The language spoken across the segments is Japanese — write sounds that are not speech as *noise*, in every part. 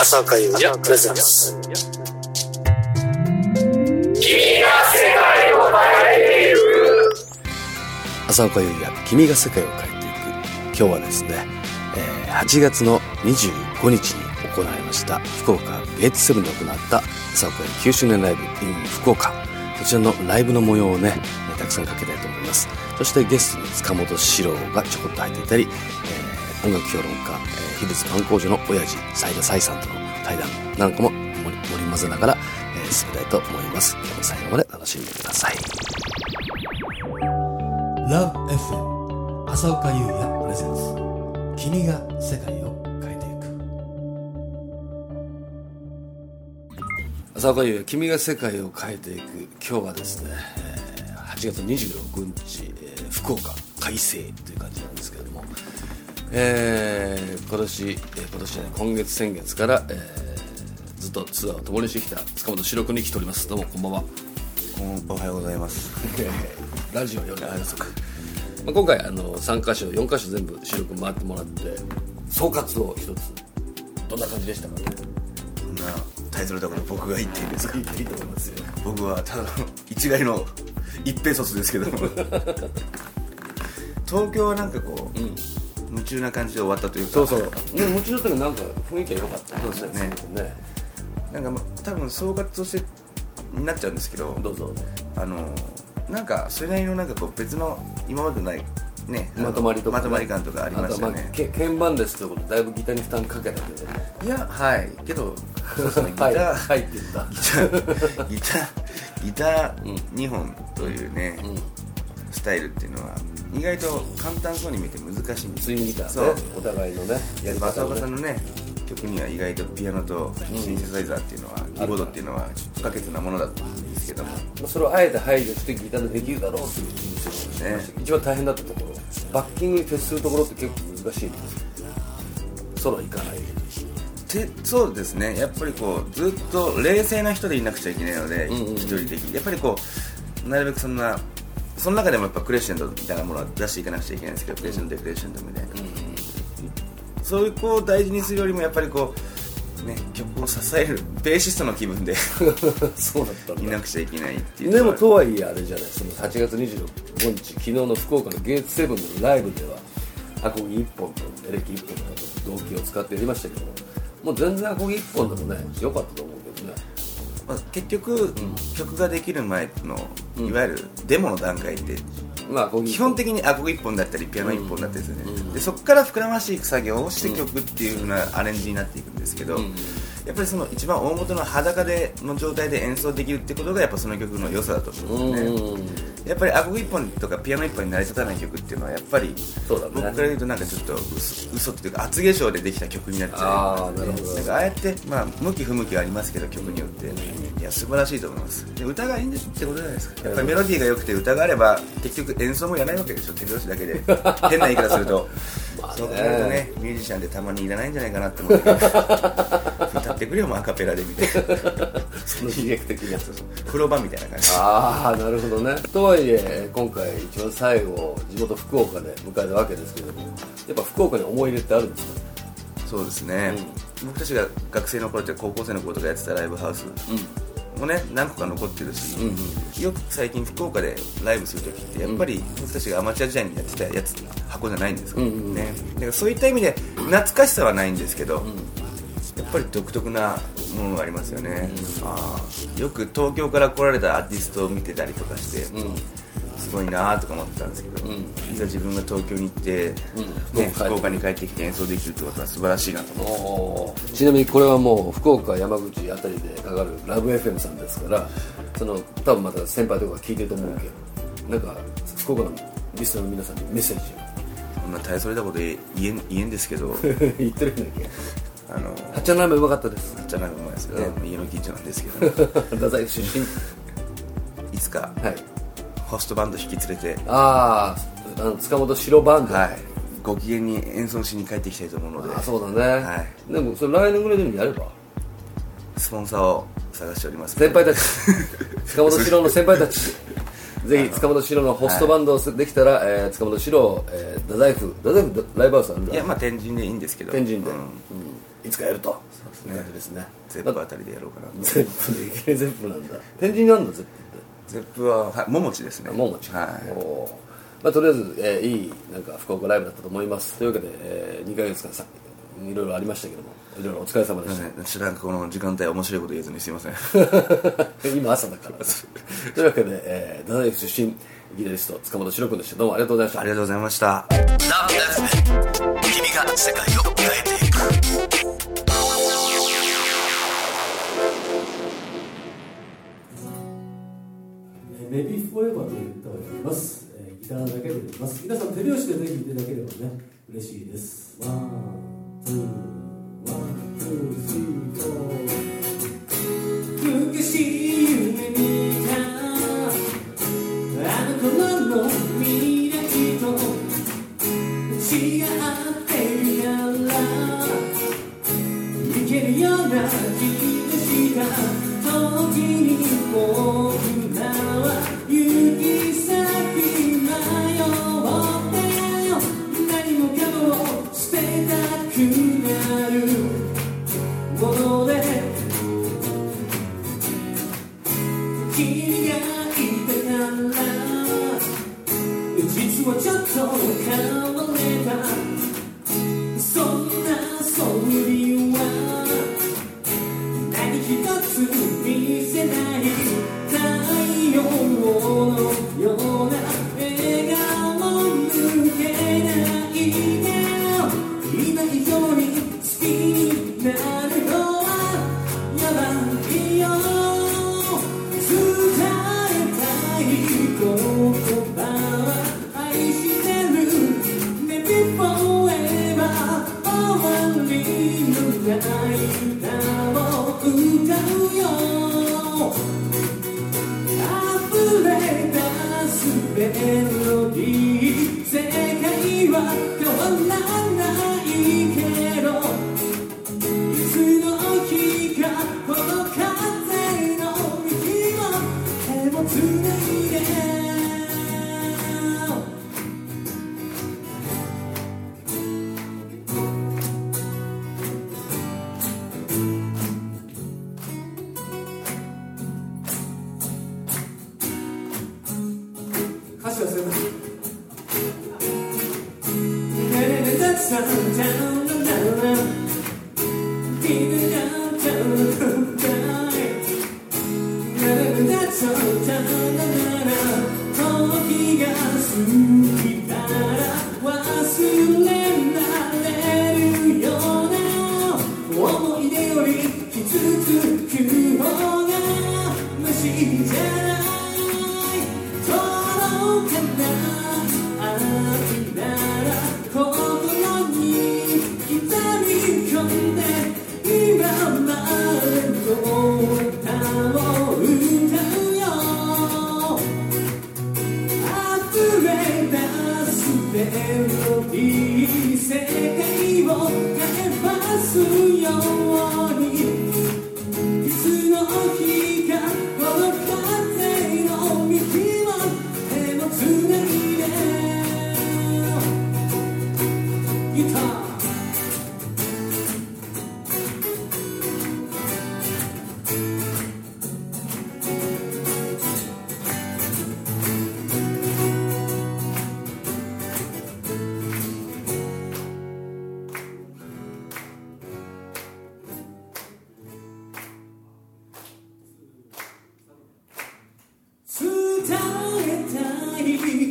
浅岡優也プレゼンス浅岡優也君が世界を変えていく。今日はですね、えー8月の25日に行われました福岡ゲートセブンで行った浅岡優9周年ライブ in 福岡。こちらのライブの模様をねえーたくさんかけたいと思います。そしてゲストに塚本史郎がちょこっと入っていたり、えー音楽評論家、えー、秘仏観光所の親父斉田彩さんとの対談なんかも盛り盛り混ぜながら、えー進めたいと思います。今日も最後まで楽しんでください。Love FM 浅岡優也プレゼンス君が世界を変えていく。浅岡優也君が世界を変えていく。今日はですね、えー8月26日、えー福岡快晴という感じなんですけれども、えー今年、えー今年じゃない今月先月から、えーずっとツアーを共にしてきた塚本四六に来ております。どうもこんばんは。おはようございます。*laughs* ラジオよりあそまあ、今回あの3箇所4箇所全部四六回ってもらって総括を一つどんな感じでしたか？ねなタイトルだから僕が言っていいんですか？いいと思いますよ。僕はただの一概の一平卒ですけど *laughs* 東京はなんかこう、夢中な感じで終わったというか。そうそう。ねもちろんだけどなんか雰囲気が良かったそうですよねね。なんかま多分総括としてになっちゃうんですけどどうぞ。あのなんかそれなりのなんかこう別の今までないねまとまりとか、ね、まとまり感とかありましたよね。まあけ鍵盤ですということでだいぶギターに負担かけたけどね。いやはい。けどそうですねギタはいー、はいって言った。ギターギターギター2本というね、スタイルっていうのは意外と簡単そうに見えて難しいんですツインギターそう。ねお互いのねやり松方をね。岡さんのね曲には意外とピアノとシンセサイザーっていうのは、キーボードっていうのは不可欠なものだったんですけども。まあそれをあえて排除してギターでできるだろうという一番大変だったところ。バッキングに徹するところって結構難しいんです。ソロいかない。てそうですね。やっぱりこうずっと冷静な人でいなくちゃいけないので、んうん。一人的に。やっぱりこうなるべくそんなその中でもやっぱクレッシェンドみたいなものは出していかなくちゃいけないんですけどクレッシェンドデクレッシェンドみたいな、そういうこう大事にするよりもやっぱりこうね曲を支えるベーシストの気分で *laughs* そうだったいなくちゃいけないっていうでもとはいえあれじゃないその8月25日昨日の福岡のゲートセブンのライブではアコギ1本とエレキ1本と動機を使ってやりましたけどもう全然アコギ1本でもね良かったと思うまあ、結局、曲ができる前のいわゆるデモの段階ってま基本的にアコギ1本だったりピアノ1本だったりですよね、でそこから膨らましていく作業をして曲っていう風なアレンジになっていくんですけど、やっぱりその一番大元の裸での状態で演奏できるってことがやっぱその曲の良さだと思うんですね、やっぱりアコギ1本とかピアノ1本に成り立たない曲っていうのはやっぱりそうだね。僕から言うとなんかちょっと嘘嘘っていうか厚化粧でできた曲になっちゃう。あーなるほど。だからああやって、まあ、向き不向きはありますけど曲によって。いや素晴らしいと思います。で歌がいいんですってことじゃないですか。やっぱりメロディーが良くて歌があれば結局演奏もやらないわけでしょ。手拍子だけで。*laughs* 変な言い方するとまあね。そう考えるとねミュージシャンでたまにいらないんじゃないかなって思うけど。*laughs* 歌ってくれよもうアカペラでみたいな。*laughs* その刺激的な風呂場みたいな感じ。ああなるほどね。とはいえ今回一番最後地元福岡で迎えたわけですけどもやっぱ福岡に思い入れってあるんですか？そうですね、僕たちが学生の頃って高校生の頃とかやってたライブハウスもね何個か残ってるし、よく最近福岡でライブする時ってやっぱり僕たちがアマチュア時代にやってたやつ箱じゃないんですよ、ね。だからそういった意味で懐かしさはないんですけど、やっぱり独特なものがありますよね、あーよく東京から来られたアーティストを見てたりとかして、すごいなーとか思ってたんですけど、いざ自分が東京に行って、ね、福岡福岡に帰ってきて演奏できるってことは素晴らしいなと思って。ちなみにこれはもう福岡山口あたりでかかるラブ FM さんですからその多分また先輩とか聞いてると思うけどなんか福岡のリスナーの皆さんにメッセージそんな大それたこと言え言え言えんですけどを *laughs* 言ってるんだっけ？あのはっちゃんラーメンうまかったです。じゃないもんですけど、家の近所なんですけど *laughs* 太宰府出身。いつかはいホストバンド引き連れて、あーあの塚本白バンド、はい、ご機嫌に演奏しに帰ってきたいと思うので。あそうだね、はでもそれ来年ぐらいにやれば？スポンサーを探しております。先輩たち。*laughs* 塚本四郎の先輩たち。*laughs* ぜひ塚本史郎のホストバンドをできたら、えー塚本史郎、えー、太宰府太宰府ライブハウスあるいやまあ天神でいいんですけど。天神で、うん。うん。いつかやると。そうですね。ですね。ゼップあたりでやろうかな。ゼップでいきなりゼップなんだ。天神にあるんだゼゼップは、はい、ももちですね。ももち。はい。まあ、とりあえず、えーいいなんか福岡ライブだったと思います。というわけで、え2ヶ月間さいろいろありましたけどもいろいろお疲れ様でした、ね知らんこの時間帯面白いこと言えずにすいません。*laughs* 今朝だから *laughs* というわけで、えー、太宰府出身ギタリスト塚本史郎君でした。どうもありがとうございました。ありがとうございました。君が世界を変えて Maybe Forever という歌をやります、えーギターだけでやります。皆さん手拍子でぜひいただければね嬉しいです。 One, two, one, two, three, four.昔夢見た。あの頃の未来と違ってるから。いけるような気がした。時に僕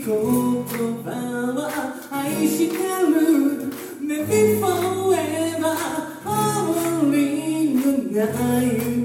言葉は愛してる Maybe forever 終わりのない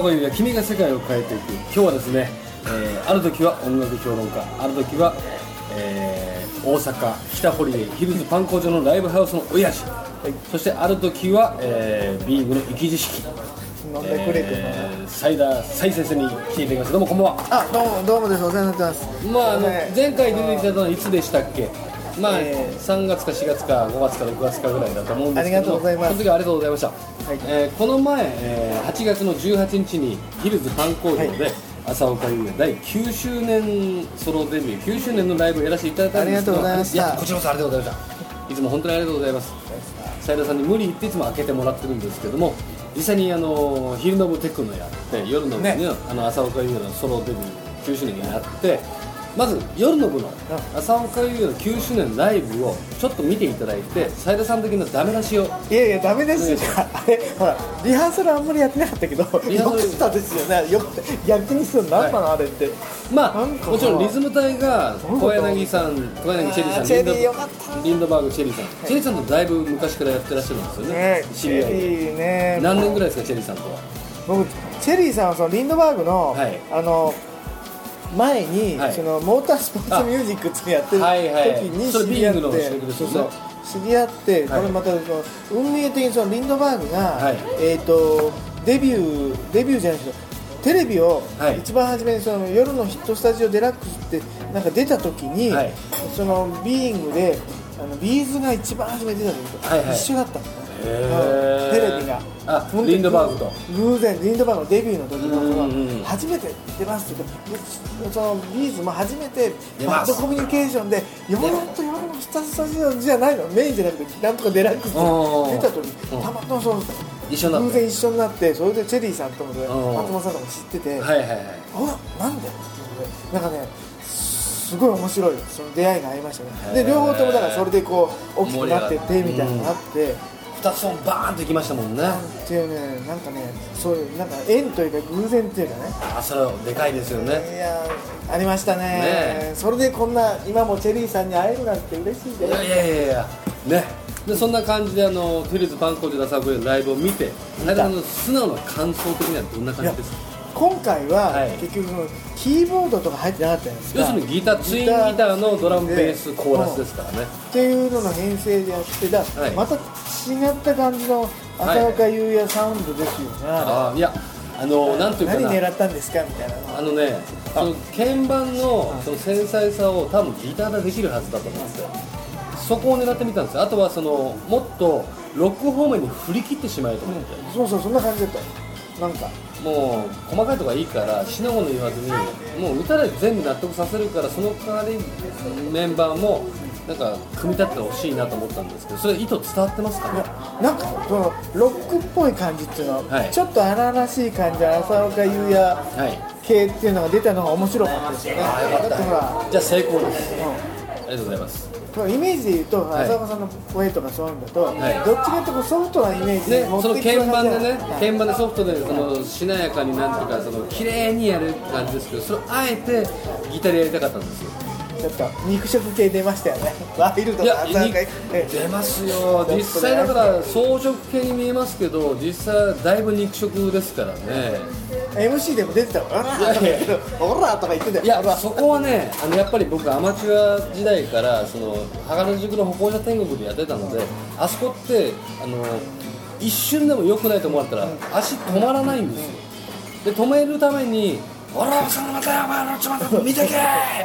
朝岡優也君が世界を変えていく。今日はですね、えーある時は音楽評論家ある時は、えー大阪北堀江ヒルズパン工場のライブハウスの親父、そしてある時は、えー、ビームの生き字式飲んでくれてえー、サイダーサイ先生に来ていただきましたどうもこんばんは。あどうもどうもです。お世話になってます。まああのはい前回出ていただいたのはいつでしたっけ？まあ、えー。3月か4月か5月か6月かぐらいだと思うんですけどありがとうございます。その時はありがとうございました、い。えーこの前、えー8月の18日にヒルズパン工場で、はい。朝岡優也第9周年ソロデビュー9周年のライブをやらせていただいたんですけどありがとうございました。やこちらこそありがとうございました。いつも本当にありがとうございます。斉田さんに無理言っていつも開けてもらってるんですけども実際にあの昼の部テクノやって夜の部ねね。あの朝岡優也のソロデビュー9周年やってまず夜の部の朝岡優也の9周年ライブをちょっと見ていただいて斉田さん的なダメ出しをいやいやダメです。よあれほらリハーサルあんまりやってなかったけどよくしたですよね。よく逆にするの何なのあれって。まあもちろんリズム隊が小柳さん小柳チェリーさんリンドよかった。リンドバーグチェリーさん、チェリーさんとだいぶ昔からやってらっしゃるんですよねね知り合いで。ね。何年ぐらいですかチェリーさんとは？僕チェリーさんはそのリンドバーグの、はい。あの前に、はい。そのモータースポーツミュージックってやってるはいはい。時に知り合って、ビーイングの仕事ですよね。そうそう。知り合って、これまたその運命的にそのリンドバーグが、はい。えっ、とデビューデビューじゃないですけどテレビをはい。一番初めにその夜のヒットスタジオデラックスってなんか出た時に、はい。そのビーイングであのビーズが一番初めに出た時とはいはい。一緒だったんだね、テレビがあリンドバーグと。偶然リンドバーグのデビューの時の初めて出ますって言ってそのビーズも初めてバッドコミュニケーションでヨーロッパヨーロッパスタスタジオじゃないの。メインじゃなくてなんとかデラックス出た時うん。たまたまその一緒偶然一緒になってそれでチェリーさんともでん。松本さんとも知っててはいはいはい。あなんでっていうのでなんかねすごい面白いその出会いがありましたね。で両方ともだからそれでこう大きくなってってみたいなのがあって2つともバーンといきましたもんね。なんていうねなんかねそういうなんか縁というか偶然っていうかね。あそれはでかいですよね。いやーありましたね。ねそれでこんな今もチェリーさんに会えるなんて嬉しいですいやいやいやいや。ね。でそんな感じであのフィルズパン工場で朝岡優ライブを見て斉田さんの素直な感想的にはどんな感じですか？今回は、はい。結局そのキーボードとか入ってなかったじゃないですか。要するにギターツインギターのドラムベースコーラスですからね。っていうのの編成でやってだ、はい。また違った感じの浅岡優也サウンドですよね、ああいやあのなんていうかな。何狙ったんですかみたいなのあのねその鍵盤のその繊細さを多分ギターでできるはずだと思うんですよ。そこを狙ってみたんですよ。あとはそのもっとロック方面に振り切ってしまえと思って、そうそうそんな感じだった。なんかもう細かいとこはいいからしなごの言わずにもう歌で全部納得させるからその代わりメンバーもなんか組み立ててほしいなと思ったんですけどそれ意図伝わってますか？ねなんかそのロックっぽい感じっていうのは、はいちょっと荒々しい感じ浅岡優也はい。系っていうのが出たのが面白かったですよね。あよかった。だってほら、じゃあ成功です。うありがとうございます。ん、イメージで言うと、はい。浅岡さんの声とかそういうんだと、はい。どっちかっていうとソフトなイメージねに持っその鍵盤でねはい。鍵盤でソフトでそのしなやかになんていうかその綺麗にやる感じですけどそれをあえてギターでやりたかったんですよちょっと肉食系出ましたよね。*laughs* ワイルドいやな出ますよ。実際だから装飾系に見えますけど実際はだいぶ肉食ですからね。MC でも出てたか *laughs* ら「オラ!」とか言って「オラ!」とか言ってたよ。いやそこはねあのやっぱり僕アマチュア時代からその原宿の歩行者天国でやってたのであそこってあの一瞬でも良くないと思われたら足止まらないんですよ。で止めるために「おらそのまたよお前らちょっと見てけ!」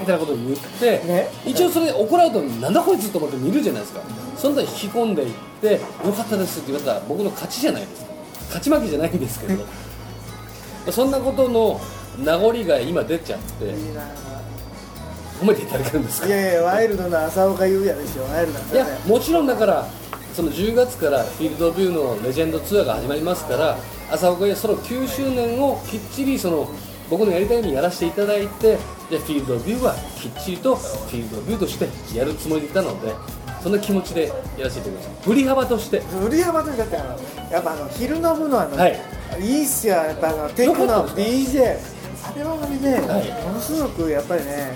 みたいなことを言って、ね。一応それで怒られるとなんだこいつと思って見るじゃないですか。その時引き込んでいって「よかったです」って言われたら僕の勝ちじゃないですか。勝ち負けじゃないんですけど。そんなことの名残が今出ちゃって褒めていただけるんですか？いやいやワイルドな浅岡優也ですよワイルドな。いやもちろんだからその10月からフィールドビューのレジェンドツアーが始まりますから朝岡優その9周年をきっちりその僕のやりたいようにやらせていただいてでフィールドビューはきっちりとフィールドビューとしてやるつもりでいたのでそんな気持ちでやらせていただきました振り幅として。売り幅というかだってあのやっぱあの昼の部のあの、はい。い、いっすよやっぱあのテクよか？ノったで DJ あれはあれで、はい。ものすごくやっぱりね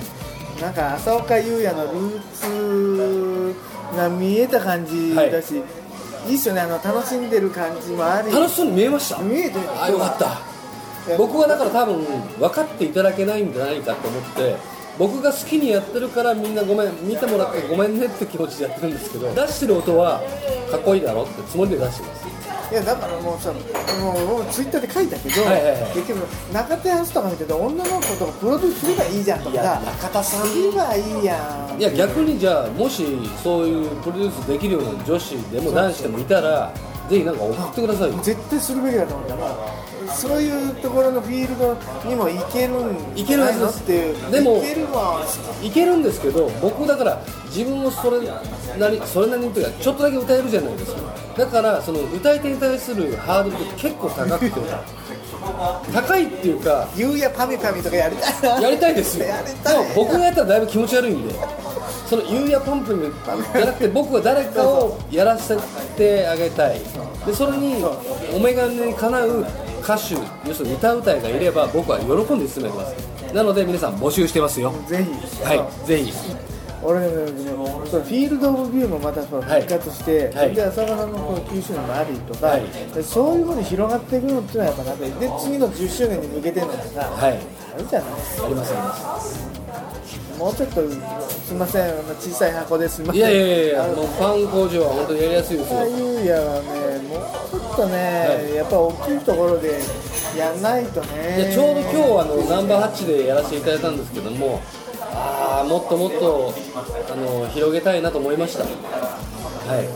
なんか浅岡優也のルーツが見えた感じだし、い、いっすよねあの楽しんでる感じもあり。楽しそうに見えました。見えてあよかった僕はだから多分分かっていただけないんじゃないかと思って僕が好きにやってるからみんなごめん見てもらってごめんねって気持ちでやってるんですけど出してる音はかっこいいだろってつもりで出してます。いやだからもうさもうもうツイッターで書いたけど、はいはいはい。結局中田康とか見てて女の子とかプロデュースすればいいじゃんとかさ中田さん。すればいいやん。いや逆にじゃあもしそういうプロデュースできるような女子でも男子でもいたらぜひなんか送ってくださいよ。絶対するべきだと思う。んだからそういうところのフィールドにも行けるんいけるはずですっていう。でも行けるけるんですけど僕だから自分もそれなりそれなりにというかちょっとだけ歌えるじゃないですか。だからその歌い手に対するハードルって結構高くて。高いっていうかゆうやパミパミとかやりたいなやりたいですよ。でも僕がやったらだいぶ気持ち悪いんでそのゆうやパンプンじゃなくて僕は誰かをやらせてあげたい。でそれにお眼鏡にかなう歌手要するに歌うたいがいれば僕は喜んで進めます。なので皆さん募集してますよ。ぜひ。はいぜひ俺ねねそのフィールド・オブ・ビューもまたその復活して、はい。で浅川さんのこの9周年もありとか、はい。でそういうふうに広がっていくのっていうのはやっぱなんかで次の10周年に向けてのがさ、はい。あるじゃないありますあります。もうちょっとすみませんあの小さい箱ですみませんいやいやいやあのもうパン工場は本当にやりやすいですよ。ああいうやはねもうちょっとね、い。やっぱ大きいところでやんないとね。でちょうど今日あのナンバーハッチでやらせていただいたんですけどもああもっともっとあの広げたいなと思いました。はい。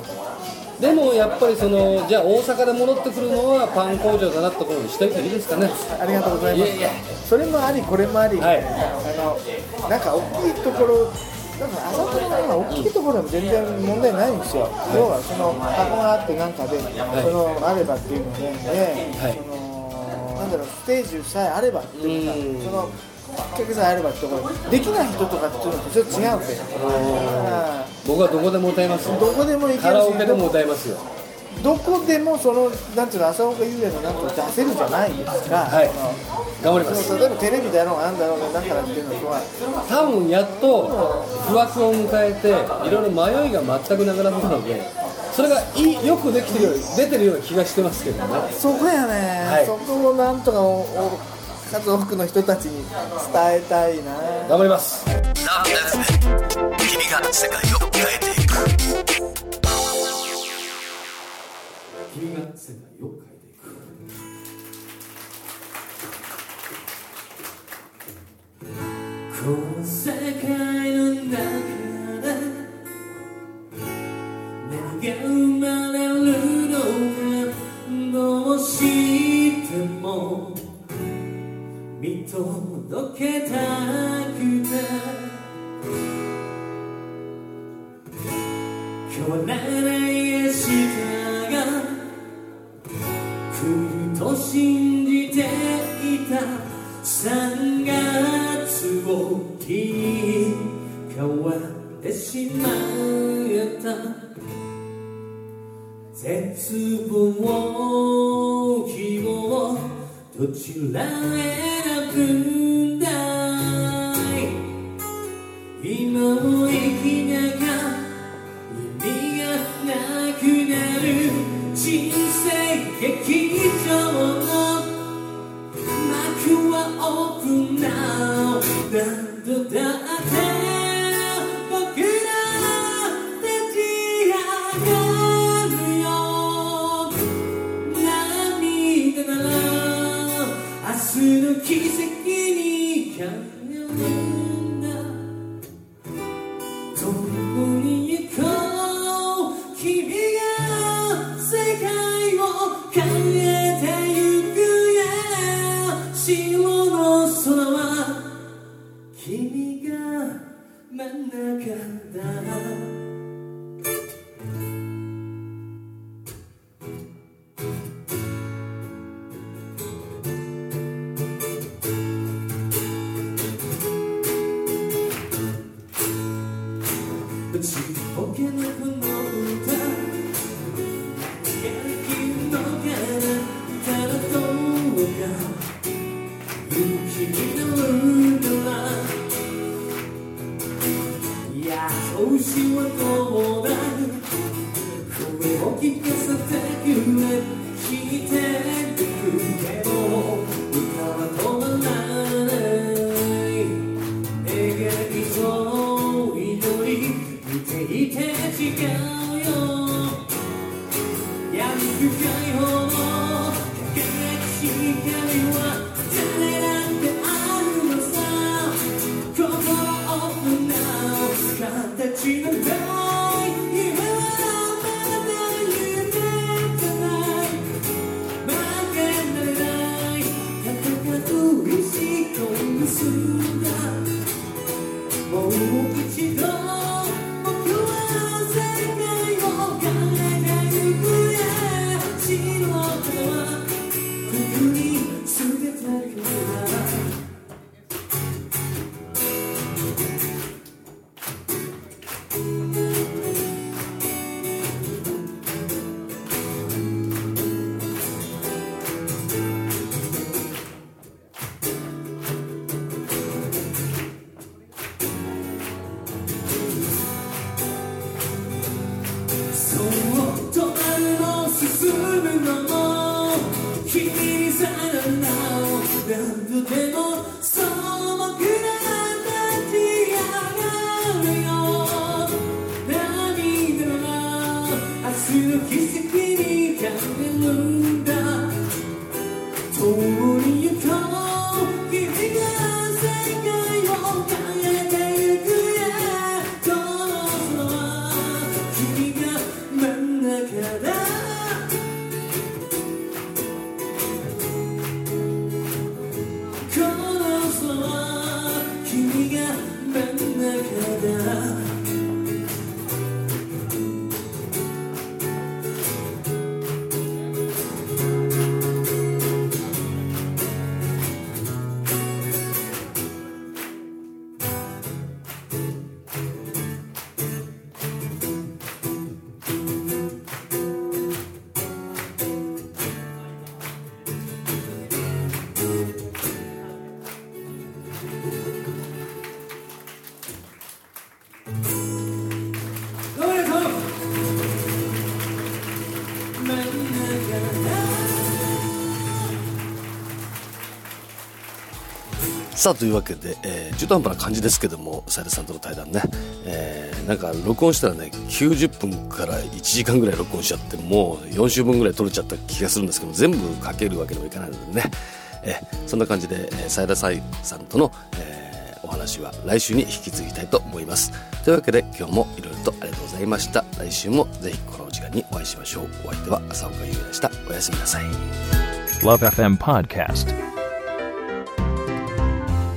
でもやっぱりそのじゃあ大阪で戻ってくるのはパン工場だなってところにしておいていいですかね。ありがとうございます。いえいえ。それもありこれもあり、はい。あのなんか大きいところだから朝倉さんは大きいところでも全然問題ないんですよ、要はその箱があってなんかで、そのあればっていうので、はい。そのなんだろうステージさえあればっていうかうん。そのきっかけさえあればってところできない人とかっていうのとちょっと違うんで、あ僕はどこでも歌いますどこでも行けカるし。ラオケでも歌いますよ。どこでもそのなんていうの浅岡優也のなんか出せるじゃないですか、はい。頑張ります。例えばテレビだろうがなんだろうがだからっていうのとは多分やっと不惑を迎えていろいろ迷いが全くなくなったのでそれがいいよくできてるように出てるような気がしてますけどね。そこやね、はい。そこをなんとかおお数多くの人たちに伝えたいな。頑張ります。ラブ FM 君が世界を変えていく？君が世界を変えていく。この世界の中で何が届けたくて。今日はない明日が来ると信じていた3月を機に変わってしまった。絶望希望。どちら選くんだい。今を生きながら共さあというわけで、えー中途半端な感じですけども斉田さんとの対談ね、えーなんか録音したらね90分から1時間ぐらい録音しちゃってもう4週分ぐらい取れちゃった気がするんですけど全部かけるわけにもいかないのでね、えーそんな感じで、えー、斉田彩さんとの、えーお話は来週に引き継ぎたいと思います。というわけで今日もいろいろとありがとうございました。来週もぜひこの時間にお会いしましょう。お相手は浅岡優也でした。おやすみなさい。Love FM Podcast.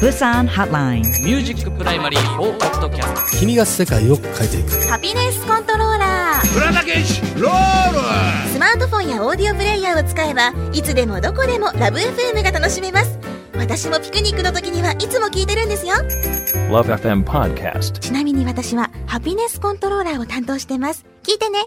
Busan Hotline. ミュージックプライマリー4ポッドキャスト。君が世界を変えていく。ハピネスコントローラースマートフォンやオーディオプレイヤーを使えばいつでもどこでもラブ f m が楽しめます。私もピクニックの時にはいつも聞いてるんですよ。Love FM Podcast. ちなみに私はハピネスコントローラーを担当してます。聞いてね